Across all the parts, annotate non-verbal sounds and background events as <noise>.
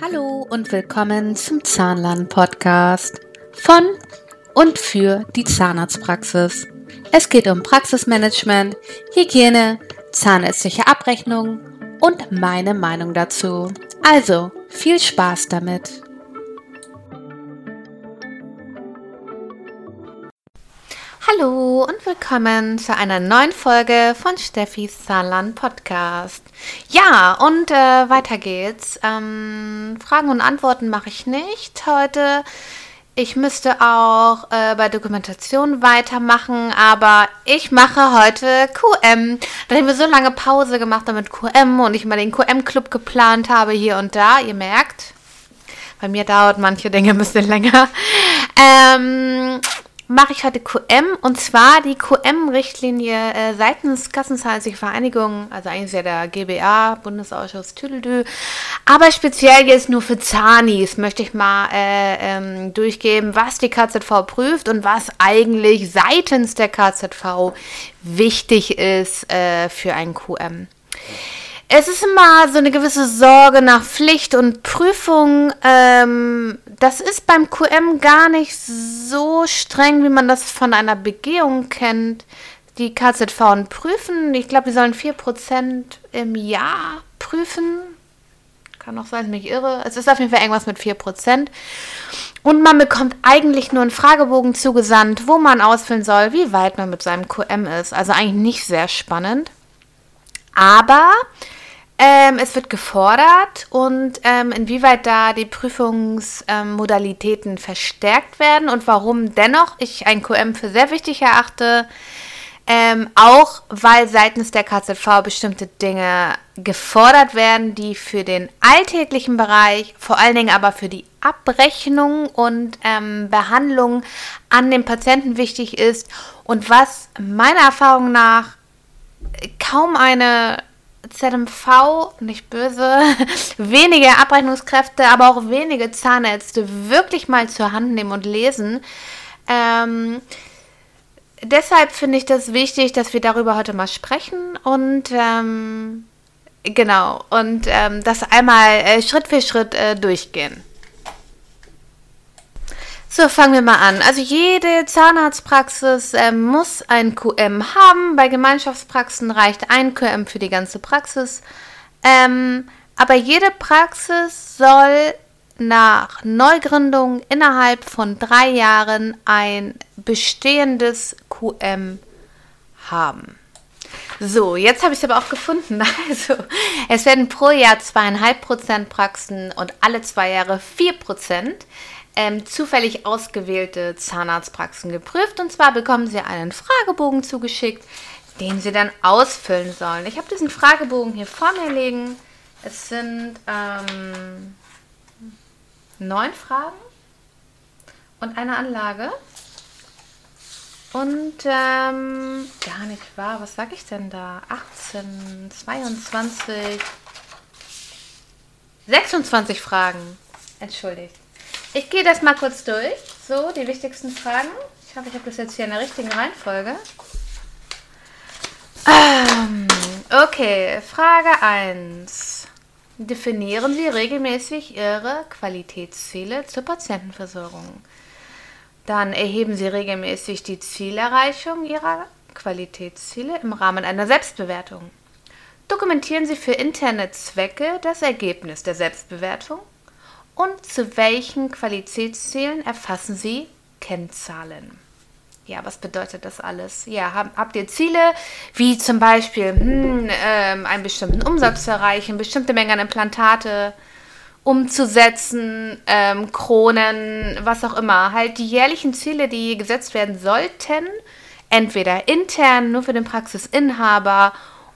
Hallo und willkommen zum Zahnlern-Podcast von und für die Zahnarztpraxis. Es geht um Praxismanagement, Hygiene, zahnärztliche Abrechnung und meine Meinung dazu. Also viel Spaß damit! Hallo und willkommen zu einer neuen Folge von Steffis Zahnland Podcast. Ja, und äh, weiter geht's. Ähm, Fragen und Antworten mache ich nicht heute. Ich müsste auch äh, bei Dokumentation weitermachen, aber ich mache heute QM. Da haben wir so lange Pause gemacht damit QM und ich mal den QM-Club geplant habe hier und da. Ihr merkt, bei mir dauert manche Dinge ein bisschen länger. Ähm, mache ich heute QM und zwar die QM-Richtlinie äh, seitens Kassenzahlliche Vereinigung, also eigentlich ja der GBA, Bundesausschuss Tüdelü, aber speziell jetzt nur für Zanis möchte ich mal äh, ähm, durchgeben, was die KZV prüft und was eigentlich seitens der KZV wichtig ist äh, für ein QM. Es ist immer so eine gewisse Sorge nach Pflicht und Prüfung. Ähm, das ist beim QM gar nicht so streng, wie man das von einer Begehung kennt. Die KZV prüfen, ich glaube, die sollen 4% im Jahr prüfen. Kann auch sein, mich irre. Es ist auf jeden Fall irgendwas mit 4%. Und man bekommt eigentlich nur einen Fragebogen zugesandt, wo man ausfüllen soll, wie weit man mit seinem QM ist. Also eigentlich nicht sehr spannend. Aber ähm, es wird gefordert und ähm, inwieweit da die Prüfungsmodalitäten ähm, verstärkt werden und warum dennoch ich ein QM für sehr wichtig erachte, ähm, auch weil seitens der KZV bestimmte Dinge gefordert werden, die für den alltäglichen Bereich, vor allen Dingen aber für die Abrechnung und ähm, Behandlung an den Patienten wichtig ist und was meiner Erfahrung nach kaum eine ZMV, nicht böse, <laughs> wenige Abrechnungskräfte, aber auch wenige Zahnärzte wirklich mal zur Hand nehmen und lesen. Ähm, deshalb finde ich das wichtig, dass wir darüber heute mal sprechen und ähm, genau und ähm, das einmal äh, Schritt für Schritt äh, durchgehen. So, fangen wir mal an. Also jede Zahnarztpraxis äh, muss ein QM haben. Bei Gemeinschaftspraxen reicht ein QM für die ganze Praxis. Ähm, aber jede Praxis soll nach Neugründung innerhalb von drei Jahren ein bestehendes QM haben. So, jetzt habe ich es aber auch gefunden. <laughs> Also, es werden pro Jahr zweieinhalb Prozent Praxen und alle zwei Jahre vier Prozent ähm, zufällig ausgewählte Zahnarztpraxen geprüft. Und zwar bekommen Sie einen Fragebogen zugeschickt, den Sie dann ausfüllen sollen. Ich habe diesen Fragebogen hier vor mir liegen. Es sind ähm, neun Fragen und eine Anlage. Und ähm, gar nicht wahr, was sage ich denn da? 18, 22, 26 Fragen. Entschuldigt. Ich gehe das mal kurz durch. So, die wichtigsten Fragen. Ich hoffe, ich habe das jetzt hier in der richtigen Reihenfolge. Ähm, okay, Frage 1. Definieren Sie regelmäßig Ihre Qualitätsziele zur Patientenversorgung. Dann erheben Sie regelmäßig die Zielerreichung Ihrer Qualitätsziele im Rahmen einer Selbstbewertung. Dokumentieren Sie für interne Zwecke das Ergebnis der Selbstbewertung und zu welchen Qualitätszielen erfassen Sie Kennzahlen? Ja, was bedeutet das alles? Ja, hab, habt ihr Ziele, wie zum Beispiel hm, ähm, einen bestimmten Umsatz zu erreichen, bestimmte Mengen an Implantate umzusetzen, ähm, Kronen, was auch immer. Halt die jährlichen Ziele, die gesetzt werden sollten, entweder intern nur für den Praxisinhaber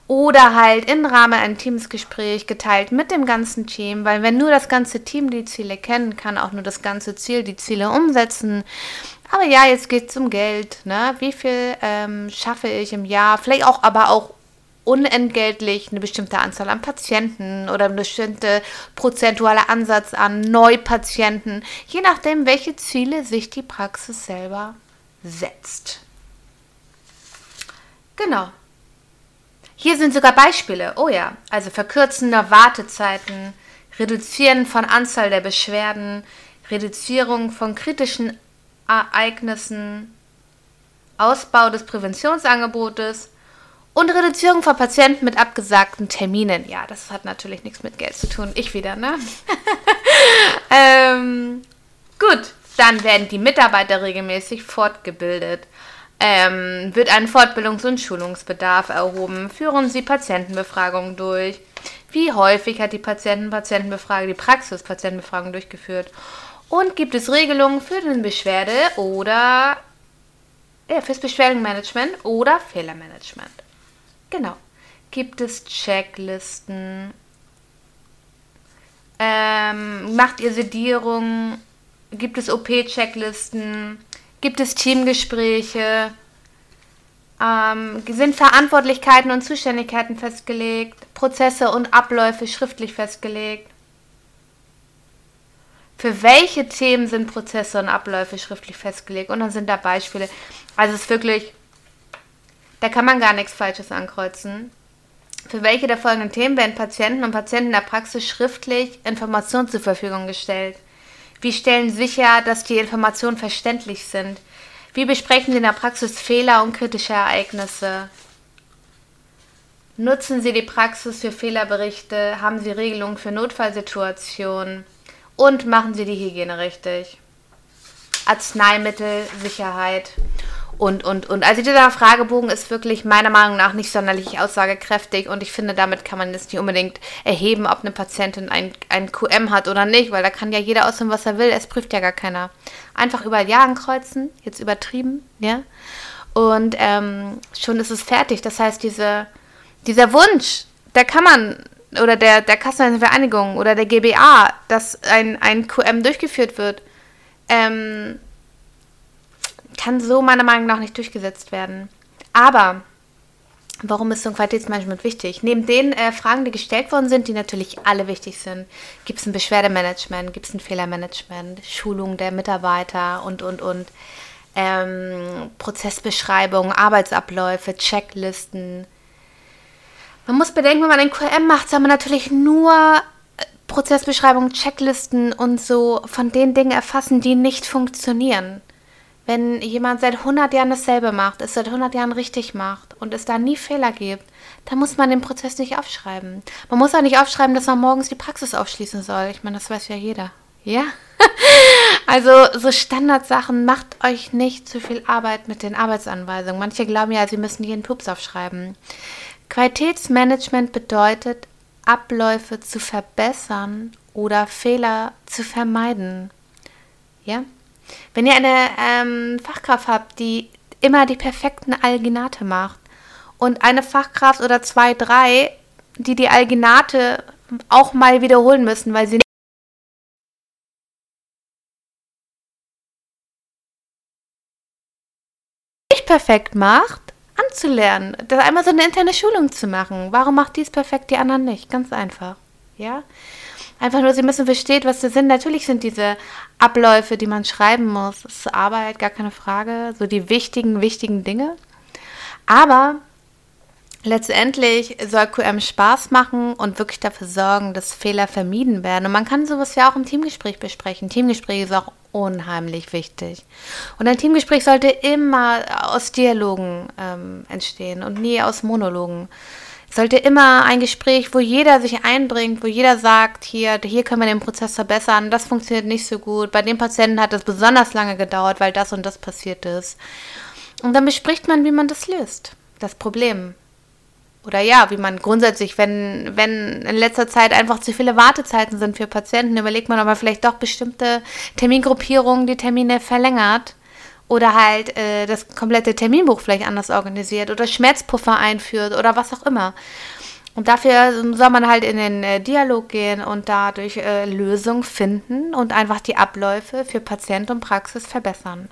oder halt im Rahmen ein Teamsgespräch geteilt mit dem ganzen Team, weil wenn nur das ganze Team die Ziele kennen, kann auch nur das ganze Ziel die Ziele umsetzen. Aber ja, jetzt geht es um Geld. Ne? Wie viel ähm, schaffe ich im Jahr? Vielleicht auch, aber auch unentgeltlich eine bestimmte Anzahl an Patienten oder eine bestimmte prozentuale Ansatz an Neupatienten, je nachdem, welche Ziele sich die Praxis selber setzt. Genau, hier sind sogar Beispiele. Oh ja, also verkürzende Wartezeiten, Reduzieren von Anzahl der Beschwerden, Reduzierung von kritischen Ereignissen, Ausbau des Präventionsangebotes und Reduzierung von Patienten mit abgesagten Terminen. Ja, das hat natürlich nichts mit Geld zu tun. Ich wieder, ne? <laughs> ähm, gut, dann werden die Mitarbeiter regelmäßig fortgebildet. Ähm, wird ein Fortbildungs- und Schulungsbedarf erhoben? Führen Sie Patientenbefragungen durch? Wie häufig hat die Patienten-Patientenbefragung, die Praxis-Patientenbefragung durchgeführt? Und gibt es Regelungen für den Beschwerde- oder ja, fürs Beschwerdenmanagement oder Fehlermanagement? Genau. Gibt es Checklisten? Ähm, macht ihr Sedierung? Gibt es OP-Checklisten? Gibt es Teamgespräche? Ähm, sind Verantwortlichkeiten und Zuständigkeiten festgelegt? Prozesse und Abläufe schriftlich festgelegt? Für welche Themen sind Prozesse und Abläufe schriftlich festgelegt? Und dann sind da Beispiele. Also es ist wirklich, da kann man gar nichts Falsches ankreuzen. Für welche der folgenden Themen werden Patienten und Patienten in der Praxis schriftlich Informationen zur Verfügung gestellt? Wie stellen sicher, dass die Informationen verständlich sind? Wie besprechen Sie in der Praxis Fehler und kritische Ereignisse? Nutzen Sie die Praxis für Fehlerberichte? Haben Sie Regelungen für Notfallsituationen? Und machen Sie die Hygiene richtig? Arzneimittel, Sicherheit und, und, und. Also dieser Fragebogen ist wirklich meiner Meinung nach nicht sonderlich aussagekräftig und ich finde, damit kann man jetzt nicht unbedingt erheben, ob eine Patientin ein, ein QM hat oder nicht, weil da kann ja jeder ausführen, was er will, es prüft ja gar keiner. Einfach überall Ja ankreuzen, jetzt übertrieben, ja. Und ähm, schon ist es fertig. Das heißt, diese, dieser Wunsch, der kann man, oder der, der Kassenvereinigung oder der GBA, dass ein, ein QM durchgeführt wird, ähm, kann so meiner Meinung nach nicht durchgesetzt werden. Aber warum ist so ein Qualitätsmanagement wichtig? Neben den äh, Fragen, die gestellt worden sind, die natürlich alle wichtig sind, gibt es ein Beschwerdemanagement, gibt es ein Fehlermanagement, Schulung der Mitarbeiter und, und, und. Ähm, Prozessbeschreibung, Arbeitsabläufe, Checklisten. Man muss bedenken, wenn man ein QM macht, soll man natürlich nur äh, Prozessbeschreibungen, Checklisten und so von den Dingen erfassen, die nicht funktionieren. Wenn jemand seit 100 Jahren dasselbe macht, es seit 100 Jahren richtig macht und es da nie Fehler gibt, dann muss man den Prozess nicht aufschreiben. Man muss auch nicht aufschreiben, dass man morgens die Praxis aufschließen soll. Ich meine, das weiß ja jeder. Ja? <laughs> also so Standardsachen, macht euch nicht zu viel Arbeit mit den Arbeitsanweisungen. Manche glauben ja, sie müssen jeden Pups aufschreiben. Qualitätsmanagement bedeutet, Abläufe zu verbessern oder Fehler zu vermeiden. Ja? Wenn ihr eine ähm, Fachkraft habt, die immer die perfekten Alginate macht und eine Fachkraft oder zwei, drei, die die Alginate auch mal wiederholen müssen, weil sie nicht perfekt macht, anzulernen, das einmal so eine interne Schulung zu machen. Warum macht dies perfekt, die anderen nicht? Ganz einfach. Ja? Einfach nur, sie müssen verstehen, was das sind. Natürlich sind diese Abläufe, die man schreiben muss, das ist Arbeit, gar keine Frage. So die wichtigen, wichtigen Dinge. Aber letztendlich soll QM Spaß machen und wirklich dafür sorgen, dass Fehler vermieden werden. Und man kann sowas ja auch im Teamgespräch besprechen. Teamgespräch ist auch unheimlich wichtig. Und ein Teamgespräch sollte immer aus Dialogen ähm, entstehen und nie aus Monologen sollte immer ein Gespräch, wo jeder sich einbringt, wo jeder sagt, hier, hier können wir den Prozess verbessern, das funktioniert nicht so gut. Bei dem Patienten hat es besonders lange gedauert, weil das und das passiert ist. Und dann bespricht man, wie man das löst, das Problem. Oder ja, wie man grundsätzlich, wenn, wenn in letzter Zeit einfach zu viele Wartezeiten sind für Patienten, überlegt man, man vielleicht doch bestimmte Termingruppierungen die Termine verlängert oder halt äh, das komplette Terminbuch vielleicht anders organisiert oder Schmerzpuffer einführt oder was auch immer. Und dafür soll man halt in den äh, Dialog gehen und dadurch äh, Lösungen finden und einfach die Abläufe für Patient und Praxis verbessern.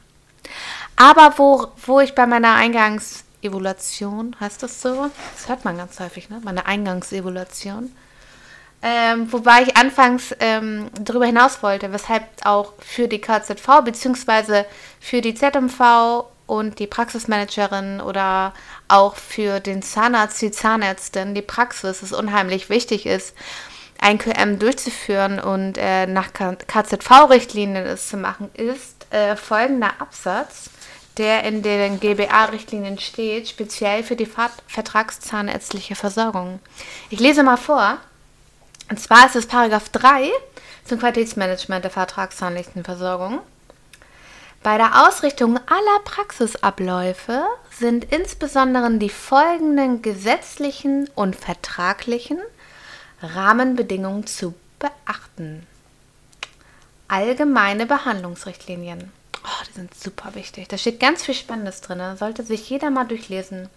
Aber wo, wo ich bei meiner Eingangsevaluation, heißt das so? Das hört man ganz häufig, ne? Meine Eingangsevaluation ähm, wobei ich anfangs ähm, darüber hinaus wollte, weshalb auch für die KZV bzw. für die ZMV und die Praxismanagerin oder auch für den Zahnarzt, die Zahnärztin, die Praxis es unheimlich wichtig ist, ein QM durchzuführen und äh, nach KZV-Richtlinien es zu machen, ist äh, folgender Absatz, der in den GBA-Richtlinien steht, speziell für die vertragszahnärztliche Versorgung. Ich lese mal vor. Und zwar ist es Paragraph 3 zum Qualitätsmanagement der vertragszahnlichen Versorgung. Bei der Ausrichtung aller Praxisabläufe sind insbesondere die folgenden gesetzlichen und vertraglichen Rahmenbedingungen zu beachten. Allgemeine Behandlungsrichtlinien. Oh, die sind super wichtig. Da steht ganz viel Spannendes drin. Da sollte sich jeder mal durchlesen.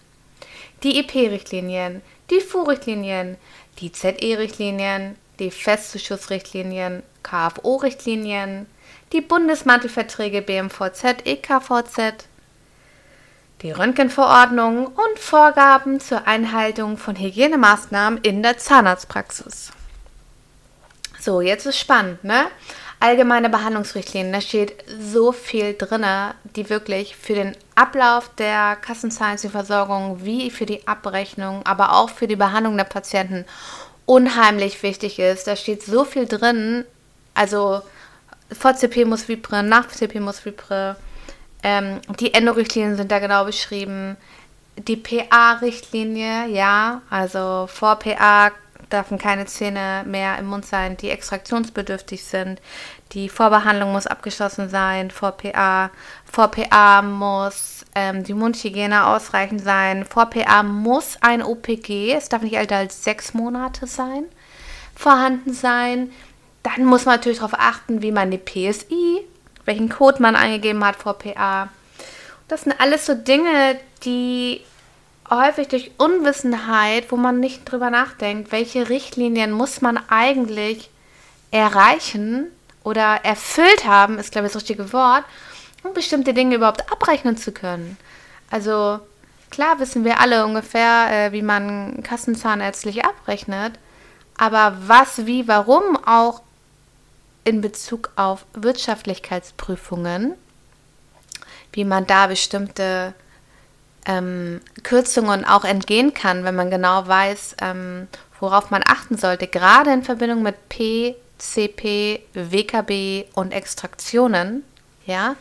Die EP-Richtlinien, die FU-Richtlinien, die ZE-Richtlinien, die Festzuschussrichtlinien, KFO-Richtlinien, die Bundesmantelverträge BMVZ, EKVZ, die Röntgenverordnung und Vorgaben zur Einhaltung von Hygienemaßnahmen in der Zahnarztpraxis. So, jetzt ist spannend, ne? Allgemeine Behandlungsrichtlinien, da steht so viel drin, die wirklich für den Ablauf der Kassenzahlungsversorgung wie für die Abrechnung, aber auch für die Behandlung der Patienten unheimlich wichtig ist. Da steht so viel drin, also vor CP muss Vipre, nach CP muss Vipre, ähm, die Endorichtlinien sind da genau beschrieben. Die PA-Richtlinie, ja, also vor PA dürfen keine Zähne mehr im Mund sein, die extraktionsbedürftig sind. Die Vorbehandlung muss abgeschlossen sein vor PA. Vor PA muss ähm, die Mundhygiene ausreichend sein. Vor PA muss ein OPG, es darf nicht älter als sechs Monate sein, vorhanden sein. Dann muss man natürlich darauf achten, wie man die PSI welchen Code man eingegeben hat vor PA. Das sind alles so Dinge, die häufig durch Unwissenheit, wo man nicht drüber nachdenkt, welche Richtlinien muss man eigentlich erreichen oder erfüllt haben, ist glaube ich das richtige Wort, um bestimmte Dinge überhaupt abrechnen zu können. Also klar wissen wir alle ungefähr, äh, wie man kassenzahnärztlich abrechnet, aber was, wie, warum auch in Bezug auf Wirtschaftlichkeitsprüfungen, wie man da bestimmte ähm, Kürzungen auch entgehen kann, wenn man genau weiß, ähm, worauf man achten sollte, gerade in Verbindung mit P, CP, WKB und Extraktionen, ja,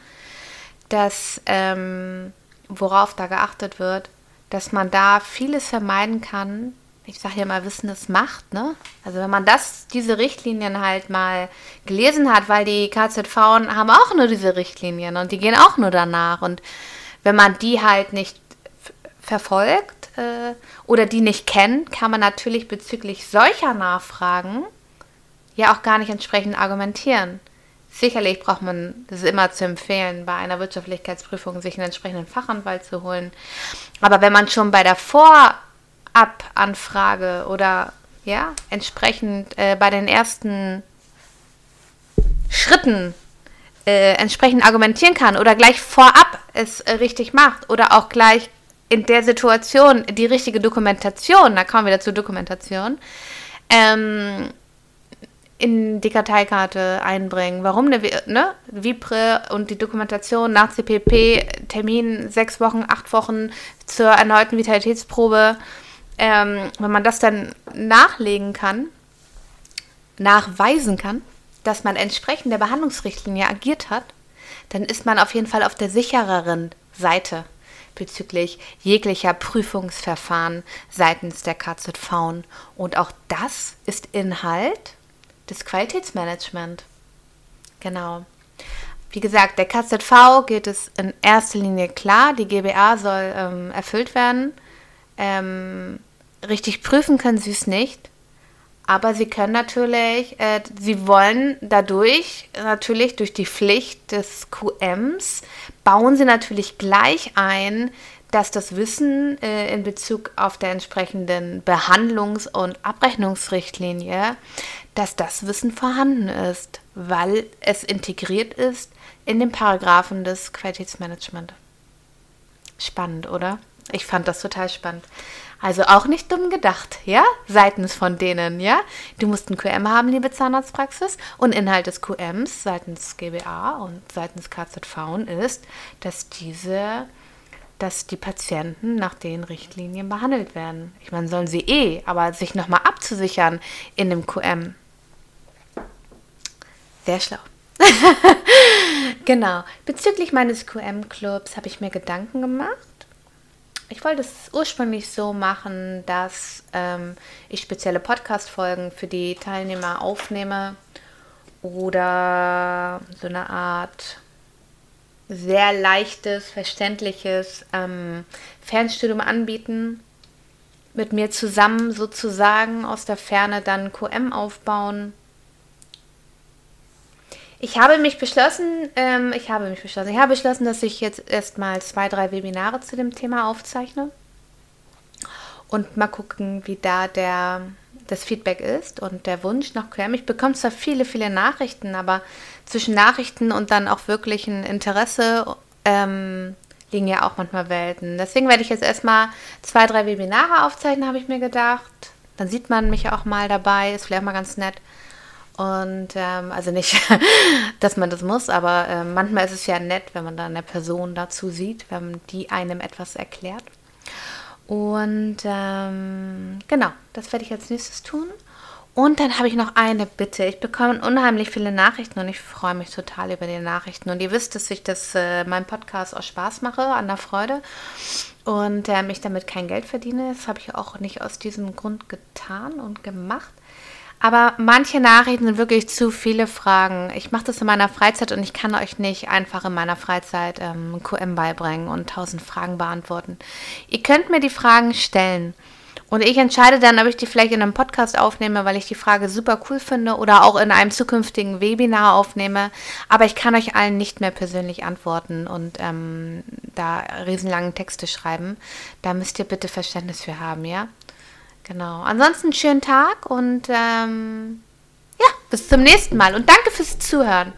dass ähm, worauf da geachtet wird, dass man da vieles vermeiden kann, ich sage ja mal, Wissen ist Macht, ne? Also wenn man das, diese Richtlinien halt mal gelesen hat, weil die KZV haben auch nur diese Richtlinien und die gehen auch nur danach. Und wenn man die halt nicht verfolgt äh, oder die nicht kennt, kann man natürlich bezüglich solcher Nachfragen ja auch gar nicht entsprechend argumentieren. Sicherlich braucht man, ist immer zu empfehlen, bei einer Wirtschaftlichkeitsprüfung sich einen entsprechenden Fachanwalt zu holen. Aber wenn man schon bei der Vor- Ab-Anfrage oder ja, entsprechend äh, bei den ersten Schritten äh, entsprechend argumentieren kann oder gleich vorab es äh, richtig macht oder auch gleich in der Situation die richtige Dokumentation, da kommen wir zur Dokumentation, ähm, in die Karteikarte einbringen. Warum eine ne? Vipre und die Dokumentation nach CPP, Termin sechs Wochen, acht Wochen zur erneuten Vitalitätsprobe ähm, wenn man das dann nachlegen kann, nachweisen kann, dass man entsprechend der Behandlungsrichtlinie agiert hat, dann ist man auf jeden Fall auf der sichereren Seite bezüglich jeglicher Prüfungsverfahren seitens der KZV. Und auch das ist Inhalt des Qualitätsmanagement. Genau. Wie gesagt, der KZV geht es in erster Linie klar, die GBA soll ähm, erfüllt werden. Ähm, richtig prüfen können sie es nicht. Aber sie können natürlich, äh, sie wollen dadurch, natürlich durch die Pflicht des QMs, bauen sie natürlich gleich ein, dass das Wissen äh, in Bezug auf der entsprechenden Behandlungs- und Abrechnungsrichtlinie, dass das Wissen vorhanden ist, weil es integriert ist in den Paragraphen des Qualitätsmanagement. Spannend, oder? Ich fand das total spannend. Also auch nicht dumm gedacht, ja, seitens von denen, ja. Du musst ein QM haben, liebe Zahnarztpraxis. Und Inhalt des QMs seitens GBA und seitens KZV ist, dass diese dass die Patienten nach den Richtlinien behandelt werden. Ich meine, sollen sie eh, aber sich nochmal abzusichern in dem QM. Sehr schlau. <laughs> genau. Bezüglich meines QM-Clubs habe ich mir Gedanken gemacht. Ich wollte es ursprünglich so machen, dass ähm, ich spezielle Podcast-Folgen für die Teilnehmer aufnehme oder so eine Art sehr leichtes, verständliches ähm, Fernstudium anbieten, mit mir zusammen sozusagen aus der Ferne dann QM aufbauen. Ich habe mich beschlossen, ähm, ich habe mich beschlossen, ich habe beschlossen, dass ich jetzt erstmal zwei, drei Webinare zu dem Thema aufzeichne und mal gucken, wie da der das Feedback ist und der Wunsch nach QM. Ich bekomme zwar viele, viele Nachrichten, aber zwischen Nachrichten und dann auch wirklichen Interesse ähm, liegen ja auch manchmal Welten. Deswegen werde ich jetzt erstmal zwei, drei Webinare aufzeichnen, habe ich mir gedacht. Dann sieht man mich auch mal dabei, ist vielleicht mal ganz nett. Und ähm, also nicht, <laughs> dass man das muss, aber äh, manchmal ist es ja nett, wenn man da eine Person dazu sieht, wenn die einem etwas erklärt. Und ähm, genau, das werde ich als nächstes tun. Und dann habe ich noch eine Bitte. Ich bekomme unheimlich viele Nachrichten und ich freue mich total über die Nachrichten. Und ihr wisst, dass ich das äh, meinem Podcast aus Spaß mache, an der Freude. Und äh, ich damit kein Geld verdiene. Das habe ich auch nicht aus diesem Grund getan und gemacht. Aber manche Nachrichten sind wirklich zu viele Fragen. Ich mache das in meiner Freizeit und ich kann euch nicht einfach in meiner Freizeit ähm, QM beibringen und tausend Fragen beantworten. Ihr könnt mir die Fragen stellen. Und ich entscheide dann, ob ich die vielleicht in einem Podcast aufnehme, weil ich die Frage super cool finde oder auch in einem zukünftigen Webinar aufnehme. Aber ich kann euch allen nicht mehr persönlich antworten und ähm, da riesenlangen Texte schreiben. Da müsst ihr bitte Verständnis für haben, ja? Genau. Ansonsten schönen Tag und ähm, ja, bis zum nächsten Mal und danke fürs Zuhören.